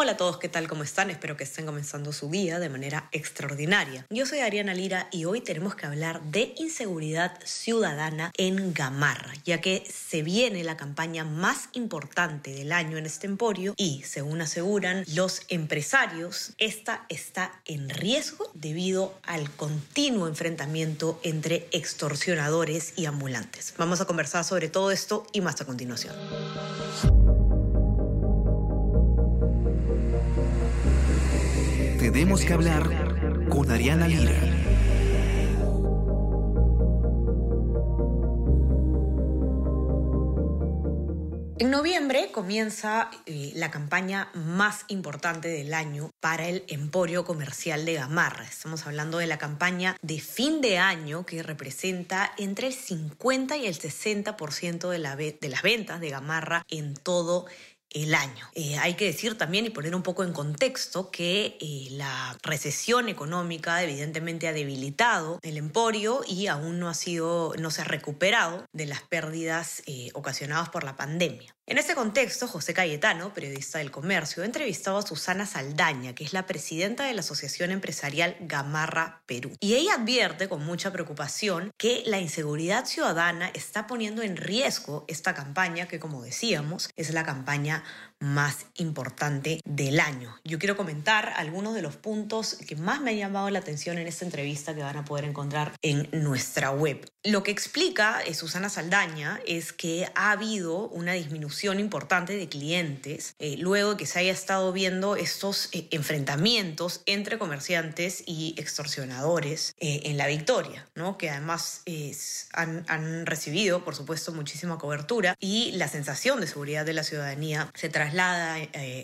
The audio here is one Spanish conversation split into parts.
Hola a todos, ¿qué tal? ¿Cómo están? Espero que estén comenzando su día de manera extraordinaria. Yo soy Ariana Lira y hoy tenemos que hablar de inseguridad ciudadana en Gamarra, ya que se viene la campaña más importante del año en este emporio y, según aseguran los empresarios, esta está en riesgo debido al continuo enfrentamiento entre extorsionadores y ambulantes. Vamos a conversar sobre todo esto y más a continuación. Tenemos que hablar con Ariana Lira. En noviembre comienza eh, la campaña más importante del año para el emporio comercial de Gamarra. Estamos hablando de la campaña de fin de año que representa entre el 50 y el 60% de, de las ventas de Gamarra en todo el el año. Eh, hay que decir también y poner un poco en contexto que eh, la recesión económica evidentemente ha debilitado el emporio y aún no ha sido, no se ha recuperado de las pérdidas eh, ocasionadas por la pandemia. En ese contexto, José Cayetano, periodista del comercio, ha entrevistado a Susana Saldaña, que es la presidenta de la Asociación Empresarial Gamarra Perú. Y ella advierte con mucha preocupación que la inseguridad ciudadana está poniendo en riesgo esta campaña, que como decíamos, es la campaña más importante del año. Yo quiero comentar algunos de los puntos que más me han llamado la atención en esta entrevista que van a poder encontrar en nuestra web. Lo que explica eh, Susana Saldaña es que ha habido una disminución importante de clientes eh, luego que se haya estado viendo estos eh, enfrentamientos entre comerciantes y extorsionadores en la Victoria, ¿no? que además han, han, recibido, por supuesto, muchísima cobertura y la sensación de seguridad de la ciudadanía se traslada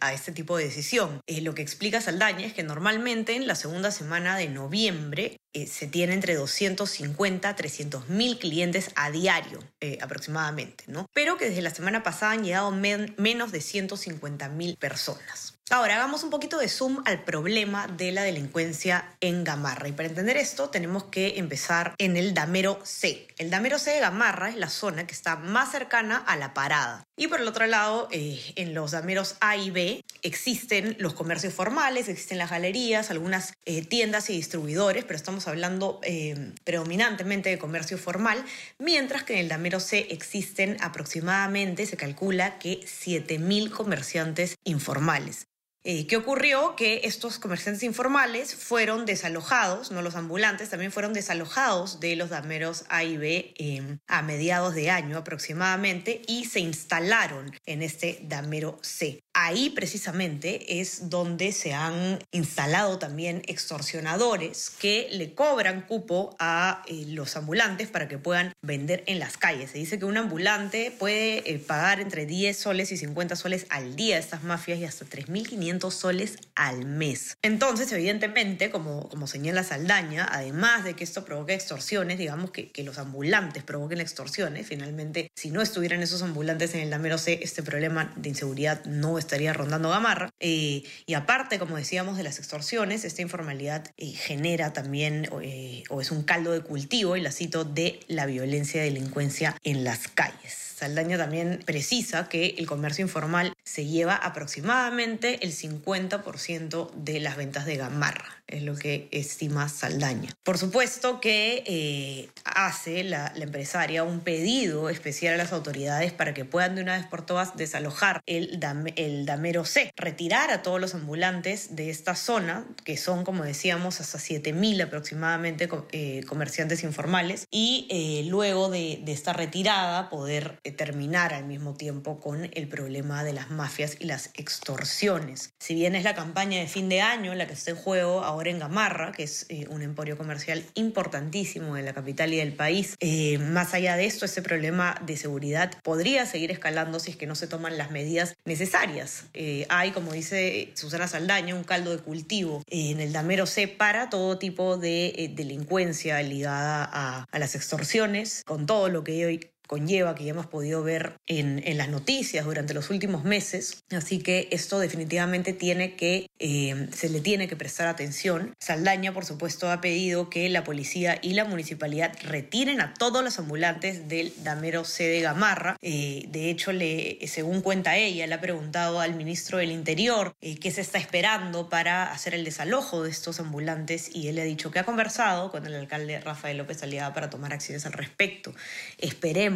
a este tipo de decisión. lo que explica Saldaña es que normalmente en la segunda semana de noviembre eh, se tiene entre 250 a 300 mil clientes a diario eh, aproximadamente, ¿no? Pero que desde la semana pasada han llegado menos de 150 mil personas. Ahora, hagamos un poquito de zoom al problema de la delincuencia en Gamarra. Y para entender esto, tenemos que empezar en el Damero C. El Damero C de Gamarra es la zona que está más cercana a la parada. Y por el otro lado, eh, en los Dameros A y B existen los comercios formales, existen las galerías, algunas eh, tiendas y distribuidores, pero estamos hablando eh, predominantemente de comercio formal, mientras que en el Damero C existen aproximadamente, se calcula que 7.000 comerciantes informales. Eh, ¿Qué ocurrió? Que estos comerciantes informales fueron desalojados, no los ambulantes, también fueron desalojados de los dameros A y B em, a mediados de año aproximadamente y se instalaron en este damero C. Ahí precisamente es donde se han instalado también extorsionadores que le cobran cupo a eh, los ambulantes para que puedan vender en las calles. Se dice que un ambulante puede eh, pagar entre 10 soles y 50 soles al día a estas mafias y hasta 3.500 soles al mes. Entonces, evidentemente, como, como señala Saldaña, además de que esto provoque extorsiones, digamos que, que los ambulantes provoquen extorsiones, finalmente, si no estuvieran esos ambulantes en el Damero C, este problema de inseguridad no estaría rondando Gamarra. Eh, y aparte, como decíamos, de las extorsiones, esta informalidad eh, genera también, eh, o es un caldo de cultivo, y la cito, de la violencia y delincuencia en las calles. Saldaña también precisa que el comercio informal se lleva aproximadamente el 50% de las ventas de gamarra es lo que estima Saldaña. Por supuesto que eh, hace la, empresaria un pedido especial a las autoridades para que puedan de una vez por todas desalojar el, el damero C, retirar a todos los ambulantes de esta zona, que son, como decíamos, hasta 7.000 aproximadamente eh, comerciantes informales, y eh, luego de, de, esta retirada poder terminar al mismo tiempo con el problema de las mafias y las extorsiones. Si bien es la campaña de fin de año la que está en juego, ahora en Gamarra, que es eh, un emporio comercial importantísimo de la capital y del país. Eh, más allá de esto, ese problema de seguridad podría seguir escalando si es que no se toman las medidas necesarias. Eh, hay, como dice Susana Saldaña, un caldo de cultivo en el Damero C para todo tipo de delincuencia ligada a las extorsiones, con todo lo que hoy conlleva, que ya hemos podido ver en, en las noticias durante los últimos meses. Así que esto definitivamente tiene que, eh, se le tiene que prestar atención. Saldaña, por supuesto, ha pedido que la policía y la municipalidad retiren a todos los ambulantes del damero C de Gamarra. Eh, de hecho, le, según cuenta ella, le ha preguntado al ministro del Interior eh, qué se está esperando para hacer el desalojo de estos ambulantes y él le ha dicho que ha conversado con el alcalde Rafael López Aliaga para tomar acciones al respecto. Esperemos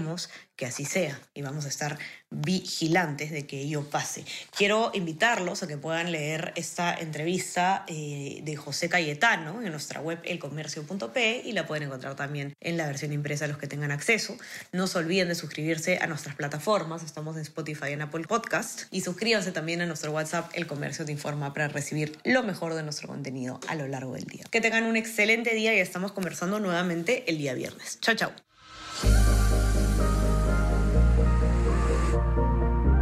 que así sea y vamos a estar vigilantes de que ello pase. Quiero invitarlos a que puedan leer esta entrevista eh, de José Cayetano en nuestra web elcomercio.p y la pueden encontrar también en la versión impresa los que tengan acceso. No se olviden de suscribirse a nuestras plataformas, estamos en Spotify y en Apple Podcast y suscríbanse también a nuestro WhatsApp El Comercio te informa para recibir lo mejor de nuestro contenido a lo largo del día. Que tengan un excelente día y estamos conversando nuevamente el día viernes. Chao, chao.